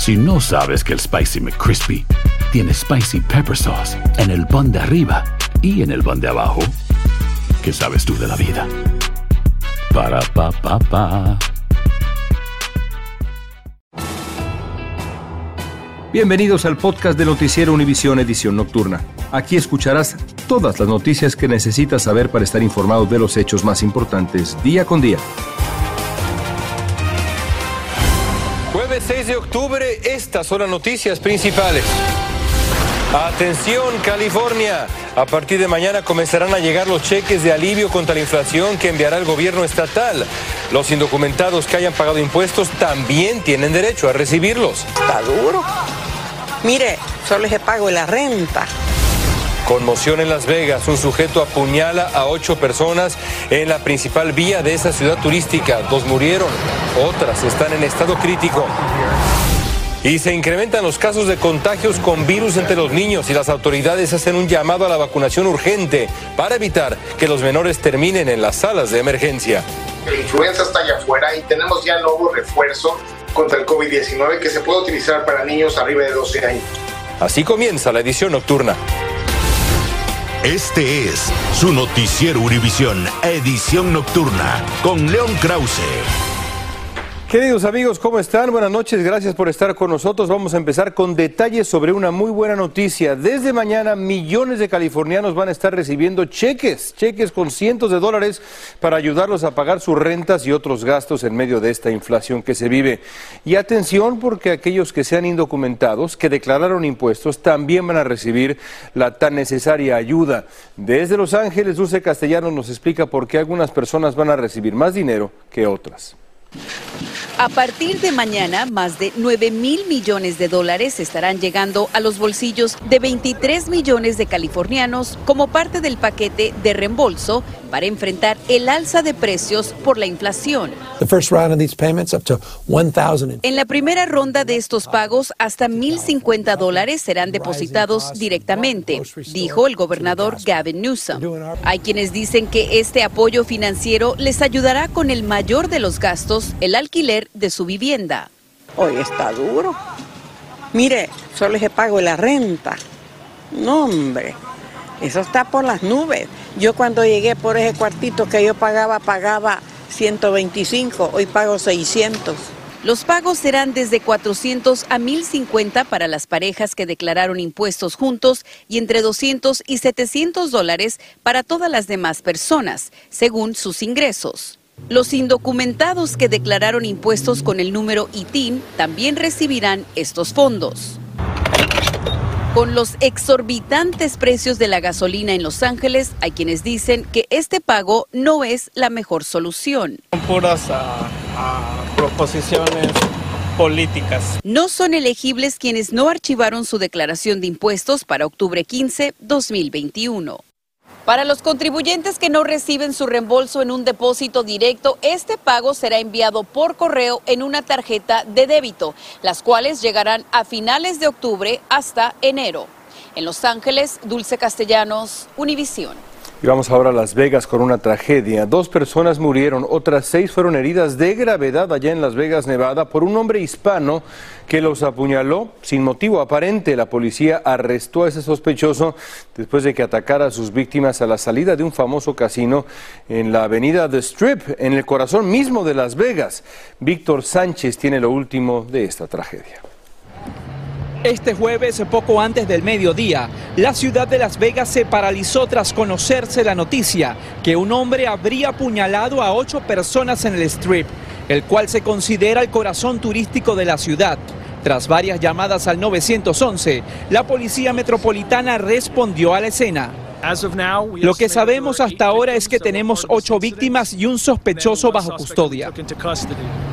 Si no sabes que el Spicy McCrispy tiene Spicy Pepper Sauce en el pan de arriba y en el pan de abajo, ¿qué sabes tú de la vida? Para, pa, pa, pa. Bienvenidos al podcast de Noticiero Univisión Edición Nocturna. Aquí escucharás todas las noticias que necesitas saber para estar informado de los hechos más importantes día con día. De octubre, estas son las noticias principales. Atención, California. A partir de mañana comenzarán a llegar los cheques de alivio contra la inflación que enviará el gobierno estatal. Los indocumentados que hayan pagado impuestos también tienen derecho a recibirlos. Está duro. Mire, solo se pago la renta. Conmoción en Las Vegas. Un sujeto apuñala a ocho personas en la principal vía de esa ciudad turística. Dos murieron, otras están en estado crítico. Y se incrementan los casos de contagios con virus entre los niños y las autoridades hacen un llamado a la vacunación urgente para evitar que los menores terminen en las salas de emergencia. La influenza está allá afuera y tenemos ya nuevo refuerzo contra el COVID-19 que se puede utilizar para niños arriba de 12 años. Así comienza la edición nocturna. Este es su noticiero Univisión, edición nocturna, con León Krause. Queridos amigos, ¿cómo están? Buenas noches, gracias por estar con nosotros. Vamos a empezar con detalles sobre una muy buena noticia. Desde mañana millones de californianos van a estar recibiendo cheques, cheques con cientos de dólares para ayudarlos a pagar sus rentas y otros gastos en medio de esta inflación que se vive. Y atención porque aquellos que sean indocumentados, que declararon impuestos, también van a recibir la tan necesaria ayuda. Desde Los Ángeles, Dulce Castellanos nos explica por qué algunas personas van a recibir más dinero que otras. A partir de mañana, más de 9 mil millones de dólares estarán llegando a los bolsillos de 23 millones de californianos como parte del paquete de reembolso para enfrentar el alza de precios por la inflación. En la primera ronda de estos pagos, hasta 1.050 dólares serán depositados directamente, dijo el gobernador Gavin Newsom. Hay quienes dicen que este apoyo financiero les ayudará con el mayor de los gastos, el alquiler de su vivienda. Hoy está duro. Mire, solo se pago la renta. No, hombre. Eso está por las nubes. Yo cuando llegué por ese cuartito que yo pagaba, pagaba 125, hoy pago 600. Los pagos serán desde 400 a 1050 para las parejas que declararon impuestos juntos y entre 200 y 700 dólares para todas las demás personas, según sus ingresos. Los indocumentados que declararon impuestos con el número ITIN también recibirán estos fondos. Con los exorbitantes precios de la gasolina en Los Ángeles, hay quienes dicen que este pago no es la mejor solución. Son puras ah, ah, proposiciones políticas. No son elegibles quienes no archivaron su declaración de impuestos para octubre 15, 2021. Para los contribuyentes que no reciben su reembolso en un depósito directo, este pago será enviado por correo en una tarjeta de débito, las cuales llegarán a finales de octubre hasta enero. En Los Ángeles, Dulce Castellanos, Univisión. Y vamos ahora a Las Vegas con una tragedia. Dos personas murieron, otras seis fueron heridas de gravedad allá en Las Vegas, Nevada, por un hombre hispano que los apuñaló sin motivo aparente. La policía arrestó a ese sospechoso después de que atacara a sus víctimas a la salida de un famoso casino en la avenida The Strip, en el corazón mismo de Las Vegas. Víctor Sánchez tiene lo último de esta tragedia. Este jueves, poco antes del mediodía, la ciudad de Las Vegas se paralizó tras conocerse la noticia que un hombre habría apuñalado a ocho personas en el Strip, el cual se considera el corazón turístico de la ciudad. Tras varias llamadas al 911, la Policía Metropolitana respondió a la escena. Lo que sabemos hasta ahora es que tenemos ocho víctimas y un sospechoso bajo custodia.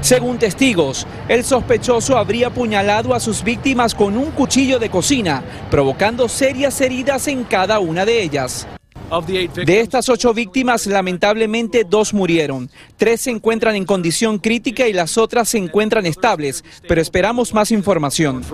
Según testigos, el sospechoso habría apuñalado a sus víctimas con un cuchillo de cocina, provocando serias heridas en cada una de ellas. De estas ocho víctimas, lamentablemente dos murieron. Tres se encuentran en condición crítica y las otras se encuentran estables, pero esperamos más información.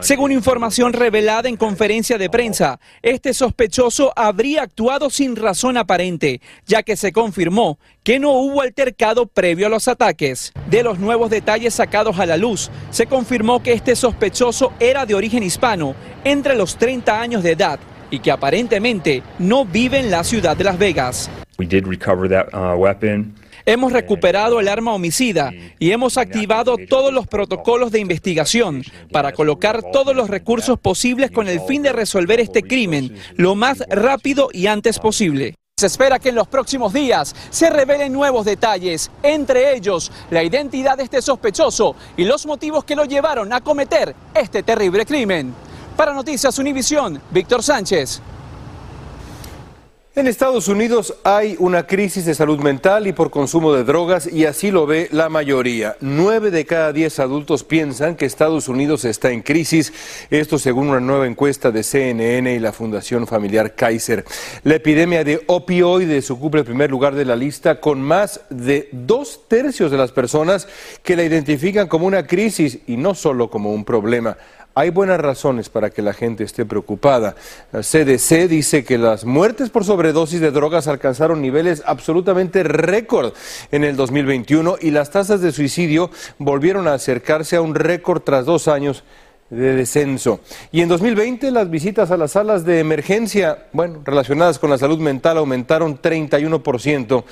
Según información revelada en conferencia de prensa, este sospechoso habría actuado sin razón aparente, ya que se confirmó que no hubo altercado previo a los ataques. De los nuevos detalles sacados a la luz, se confirmó que este sospechoso era de origen hispano, entre los 30 años de edad y que aparentemente no vive en la ciudad de Las Vegas. Uh, hemos recuperado el arma homicida y hemos activado todos los protocolos de investigación para colocar todos los recursos posibles con el fin de resolver este crimen lo más rápido y antes posible. Se espera que en los próximos días se revelen nuevos detalles, entre ellos la identidad de este sospechoso y los motivos que lo llevaron a cometer este terrible crimen. Para Noticias Univisión, Víctor Sánchez. En Estados Unidos hay una crisis de salud mental y por consumo de drogas y así lo ve la mayoría. Nueve de cada diez adultos piensan que Estados Unidos está en crisis, esto según una nueva encuesta de CNN y la Fundación Familiar Kaiser. La epidemia de opioides ocupa el primer lugar de la lista con más de dos tercios de las personas que la identifican como una crisis y no solo como un problema. Hay buenas razones para que la gente esté preocupada. La CDC dice que las muertes por sobredosis de drogas alcanzaron niveles absolutamente récord en el 2021 y las tasas de suicidio volvieron a acercarse a un récord tras dos años de descenso. Y en 2020 las visitas a las salas de emergencia, bueno, relacionadas con la salud mental aumentaron 31%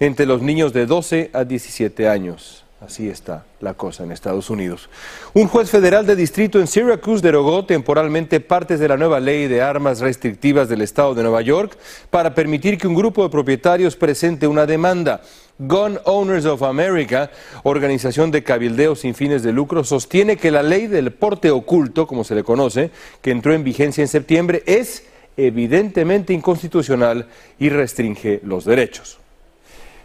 entre los niños de 12 a 17 años. Así está la cosa en Estados Unidos. Un juez federal de distrito en Syracuse derogó temporalmente partes de la nueva ley de armas restrictivas del estado de Nueva York para permitir que un grupo de propietarios presente una demanda. Gun Owners of America, organización de cabildeo sin fines de lucro, sostiene que la ley del porte oculto, como se le conoce, que entró en vigencia en septiembre, es evidentemente inconstitucional y restringe los derechos.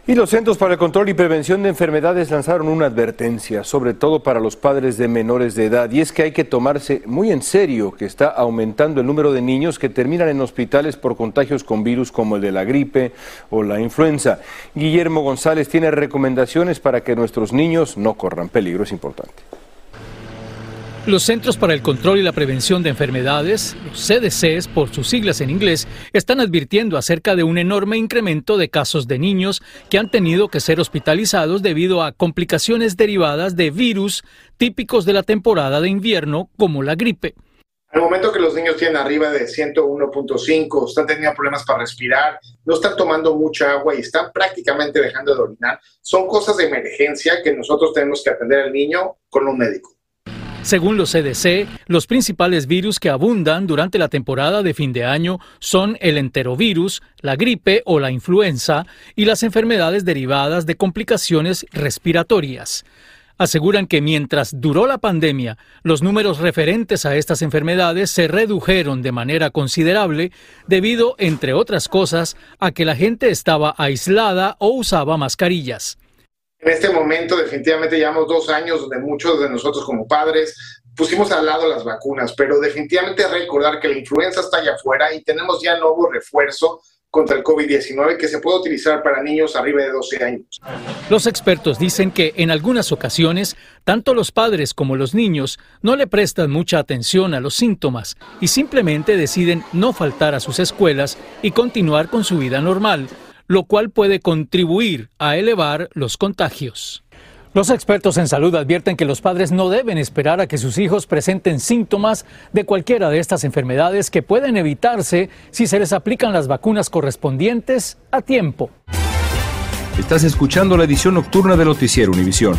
Y los Centros para el Control y Prevención de Enfermedades lanzaron una advertencia, sobre todo para los padres de menores de edad, y es que hay que tomarse muy en serio que está aumentando el número de niños que terminan en hospitales por contagios con virus como el de la gripe o la influenza. Guillermo González tiene recomendaciones para que nuestros niños no corran peligro, es importante. Los Centros para el Control y la Prevención de Enfermedades, los CDCs por sus siglas en inglés, están advirtiendo acerca de un enorme incremento de casos de niños que han tenido que ser hospitalizados debido a complicaciones derivadas de virus típicos de la temporada de invierno como la gripe. Al momento que los niños tienen arriba de 101.5, están teniendo problemas para respirar, no están tomando mucha agua y están prácticamente dejando de orinar, son cosas de emergencia que nosotros tenemos que atender al niño con un médico. Según los CDC, los principales virus que abundan durante la temporada de fin de año son el enterovirus, la gripe o la influenza y las enfermedades derivadas de complicaciones respiratorias. Aseguran que mientras duró la pandemia, los números referentes a estas enfermedades se redujeron de manera considerable debido, entre otras cosas, a que la gente estaba aislada o usaba mascarillas. En este momento definitivamente llevamos dos años donde muchos de nosotros como padres pusimos al lado las vacunas, pero definitivamente recordar que la influenza está allá afuera y tenemos ya nuevo refuerzo contra el COVID-19 que se puede utilizar para niños arriba de 12 años. Los expertos dicen que en algunas ocasiones, tanto los padres como los niños no le prestan mucha atención a los síntomas y simplemente deciden no faltar a sus escuelas y continuar con su vida normal, lo cual puede contribuir a elevar los contagios. Los expertos en salud advierten que los padres no deben esperar a que sus hijos presenten síntomas de cualquiera de estas enfermedades que pueden evitarse si se les aplican las vacunas correspondientes a tiempo. Estás escuchando la edición nocturna de Noticiero Univisión.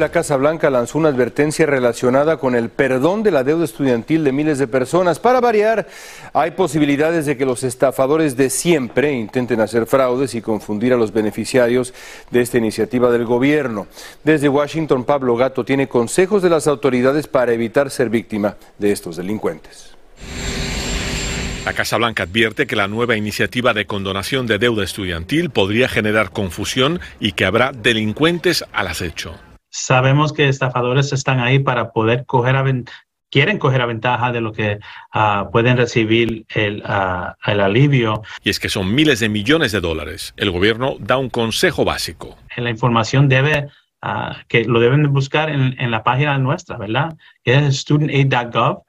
La Casa Blanca lanzó una advertencia relacionada con el perdón de la deuda estudiantil de miles de personas. Para variar, hay posibilidades de que los estafadores de siempre intenten hacer fraudes y confundir a los beneficiarios de esta iniciativa del gobierno. Desde Washington, Pablo Gato tiene consejos de las autoridades para evitar ser víctima de estos delincuentes. La Casa Blanca advierte que la nueva iniciativa de condonación de deuda estudiantil podría generar confusión y que habrá delincuentes al acecho. Sabemos que estafadores están ahí para poder coger a quieren coger a ventaja de lo que ah, pueden recibir el, ah, el, alivio. Y es que son miles de millones de dólares. El gobierno da un consejo básico. La información debe, uh, que lo deben buscar en, en, la página nuestra, ¿verdad? Que es studentaid.gov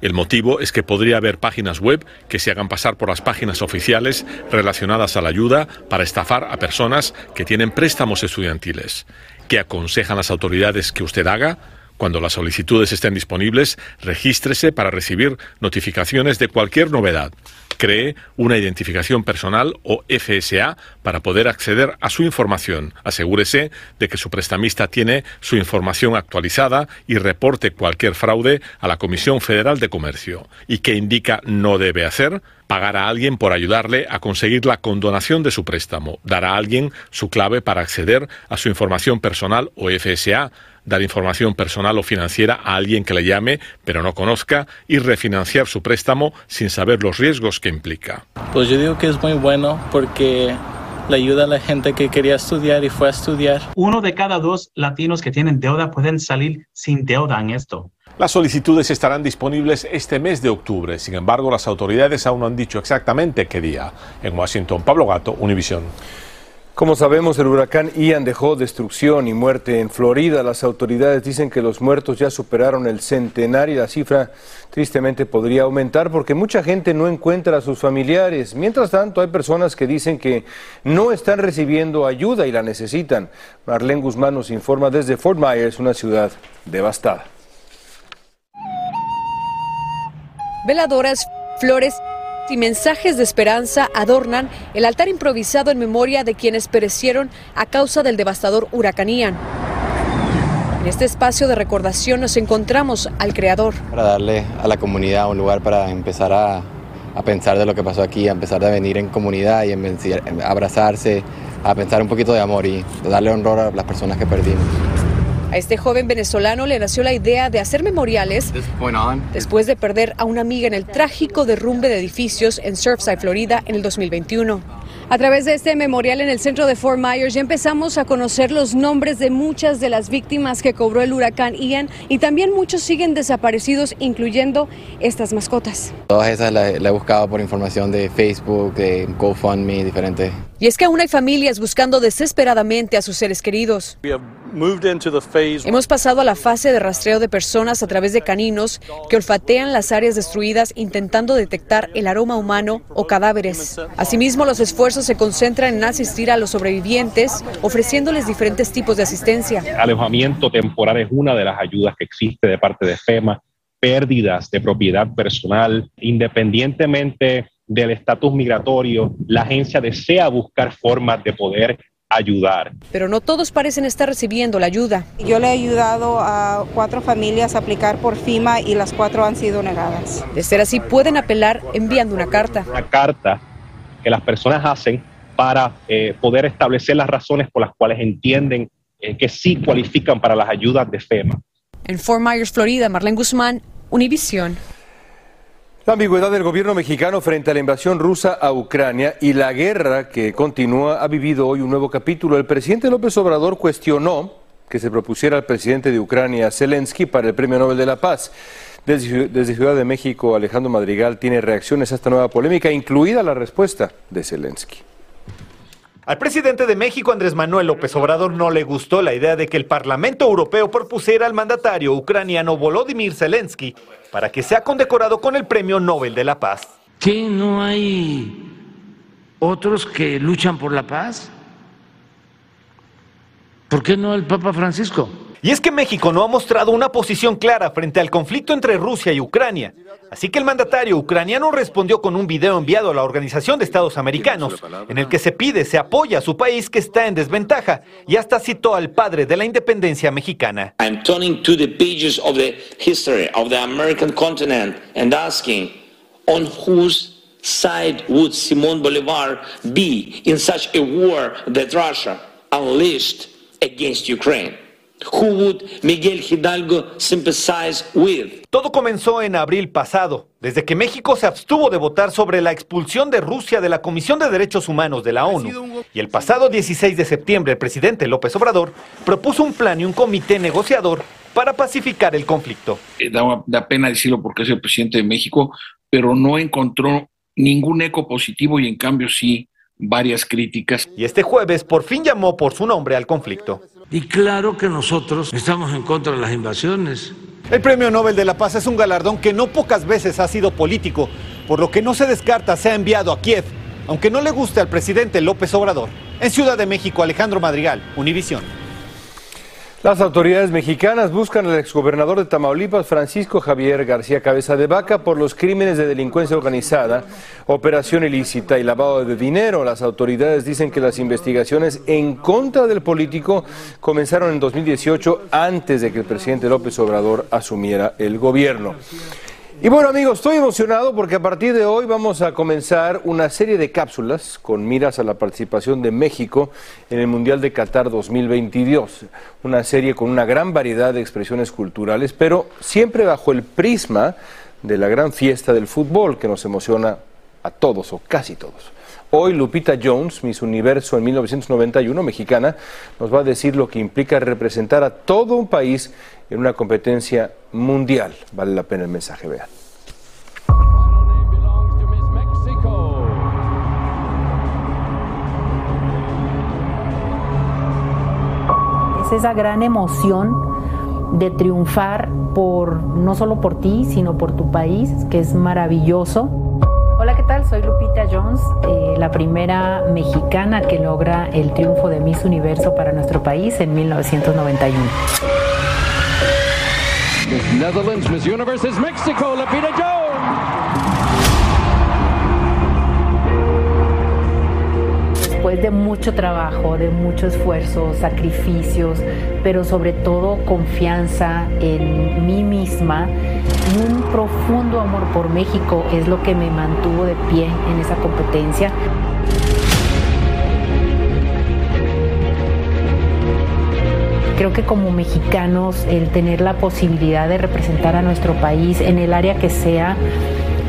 El motivo es que podría haber páginas web que se hagan pasar por las páginas oficiales relacionadas a la ayuda para estafar a personas que tienen préstamos estudiantiles. ¿Qué aconsejan las autoridades que usted haga? Cuando las solicitudes estén disponibles, regístrese para recibir notificaciones de cualquier novedad. Cree una identificación personal o FSA para poder acceder a su información. Asegúrese de que su prestamista tiene su información actualizada y reporte cualquier fraude a la Comisión Federal de Comercio. ¿Y qué indica no debe hacer? Pagar a alguien por ayudarle a conseguir la condonación de su préstamo, dar a alguien su clave para acceder a su información personal o FSA, dar información personal o financiera a alguien que le llame pero no conozca y refinanciar su préstamo sin saber los riesgos que implica. Pues yo digo que es muy bueno porque le ayuda a la gente que quería estudiar y fue a estudiar. Uno de cada dos latinos que tienen deuda pueden salir sin deuda en esto. Las solicitudes estarán disponibles este mes de octubre. Sin embargo, las autoridades aún no han dicho exactamente qué día. En Washington, Pablo Gato, Univisión. Como sabemos, el huracán Ian dejó destrucción y muerte en Florida. Las autoridades dicen que los muertos ya superaron el centenar y la cifra tristemente podría aumentar porque mucha gente no encuentra a sus familiares. Mientras tanto, hay personas que dicen que no están recibiendo ayuda y la necesitan. Marlene Guzmán nos informa desde Fort Myers, una ciudad devastada. Veladoras, flores y mensajes de esperanza adornan el altar improvisado en memoria de quienes perecieron a causa del devastador huracán. En este espacio de recordación nos encontramos al Creador. Para darle a la comunidad un lugar para empezar a, a pensar de lo que pasó aquí, a empezar a venir en comunidad y a abrazarse, a pensar un poquito de amor y darle honor a las personas que perdimos. A este joven venezolano le nació la idea de hacer memoriales después de perder a una amiga en el trágico derrumbe de edificios en Surfside, Florida, en el 2021. A través de este memorial en el centro de Fort Myers ya empezamos a conocer los nombres de muchas de las víctimas que cobró el huracán Ian y también muchos siguen desaparecidos, incluyendo estas mascotas. Todas esas las he buscado por información de Facebook, de GoFundMe, diferentes. Y es que aún hay familias buscando desesperadamente a sus seres queridos. Hemos pasado a la fase de rastreo de personas a través de caninos que olfatean las áreas destruidas intentando detectar el aroma humano o cadáveres. Asimismo, los esfuerzos se concentran en asistir a los sobrevivientes, ofreciéndoles diferentes tipos de asistencia. Alojamiento temporal es una de las ayudas que existe de parte de FEMA. Pérdidas de propiedad personal, independientemente del estatus migratorio, la agencia desea buscar formas de poder ayudar. Pero no todos parecen estar recibiendo la ayuda. Yo le he ayudado a cuatro familias a aplicar por FIMA y las cuatro han sido negadas. De ser así, pueden apelar enviando una carta. Una carta que las personas hacen para eh, poder establecer las razones por las cuales entienden eh, que sí cualifican para las ayudas de FEMA. En Fort Myers, Florida, Marlene Guzmán, Univisión. La ambigüedad del gobierno mexicano frente a la invasión rusa a Ucrania y la guerra que continúa ha vivido hoy un nuevo capítulo. El presidente López Obrador cuestionó que se propusiera al presidente de Ucrania, Zelensky, para el Premio Nobel de la Paz. Desde, desde, Ciudad de México, Alejandro Madrigal tiene reacciones a esta nueva polémica, incluida la respuesta de Zelensky. Al presidente de México, Andrés Manuel López Obrador, no le gustó la idea de que el Parlamento Europeo propusiera al mandatario ucraniano Volodymyr Zelensky para que sea condecorado con el Premio Nobel de la Paz. ¿Que no hay otros que luchan por la paz? ¿Por qué no el Papa Francisco? Y es que México no ha mostrado una posición clara frente al conflicto entre Rusia y Ucrania. Así que el mandatario ucraniano respondió con un video enviado a la Organización de Estados Americanos, en el que se pide se apoya a su país que está en desventaja y hasta citó al padre de la independencia mexicana. I'm turning to the pages of the history of the American continent and asking on whose side would Simón Bolívar be in such a war that Russia unleashed against Ukraine? Who would Miguel Hidalgo sympathize with? Todo comenzó en abril pasado, desde que México se abstuvo de votar sobre la expulsión de Rusia de la Comisión de Derechos Humanos de la ONU. Y el pasado 16 de septiembre el presidente López Obrador propuso un plan y un comité negociador para pacificar el conflicto. Eh, da, da pena decirlo porque es el presidente de México, pero no encontró ningún eco positivo y en cambio sí varias críticas. Y este jueves por fin llamó por su nombre al conflicto. Y claro que nosotros estamos en contra de las invasiones. El Premio Nobel de la Paz es un galardón que no pocas veces ha sido político, por lo que no se descarta sea enviado a Kiev, aunque no le guste al presidente López Obrador. En Ciudad de México, Alejandro Madrigal, Univisión. Las autoridades mexicanas buscan al exgobernador de Tamaulipas, Francisco Javier García Cabeza de Vaca, por los crímenes de delincuencia organizada, operación ilícita y lavado de dinero. Las autoridades dicen que las investigaciones en contra del político comenzaron en 2018, antes de que el presidente López Obrador asumiera el gobierno. Y bueno amigos, estoy emocionado porque a partir de hoy vamos a comenzar una serie de cápsulas con miras a la participación de México en el Mundial de Qatar 2022. Una serie con una gran variedad de expresiones culturales, pero siempre bajo el prisma de la gran fiesta del fútbol que nos emociona a todos o casi todos. Hoy Lupita Jones, Miss Universo en 1991, mexicana, nos va a decir lo que implica representar a todo un país en una competencia mundial. Vale la pena el mensaje, vean. Es esa gran emoción de triunfar por no solo por ti, sino por tu país, que es maravilloso. Hola, ¿qué tal? Soy Lupita Jones, eh, la primera mexicana que logra el triunfo de Miss Universo para nuestro país en 1991. Netherlands Miss Universe is Mexico, Lupita Jones. Después de mucho trabajo, de mucho esfuerzo, sacrificios, pero sobre todo confianza en mí misma un profundo amor por México es lo que me mantuvo de pie en esa competencia. Creo que como mexicanos el tener la posibilidad de representar a nuestro país en el área que sea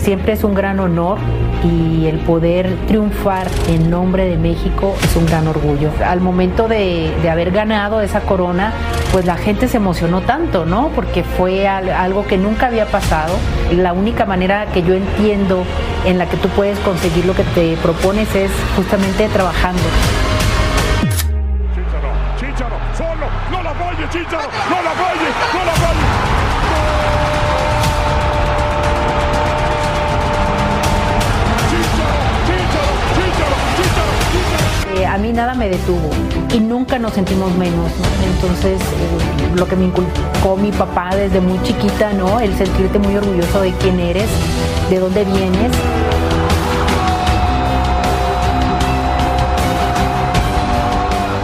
siempre es un gran honor y el poder triunfar en nombre de México es un gran orgullo. Al momento de, haber ganado esa corona, pues la gente se emocionó tanto, ¿no? Porque fue algo que nunca había pasado. La única manera que yo entiendo en la que tú puedes conseguir lo que te propones es justamente trabajando. no la falle, Chicharo, no la falle, no la. Nada me detuvo y nunca nos sentimos menos. ¿no? Entonces, eh, lo que me inculcó mi papá desde muy chiquita, ¿no? El sentirte muy orgulloso de quién eres, de dónde vienes.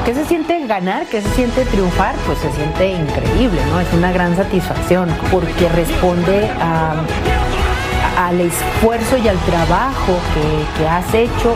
¿Qué se siente ganar? ¿Qué se siente triunfar? Pues se siente increíble, ¿no? Es una gran satisfacción porque responde al esfuerzo y al trabajo que has hecho.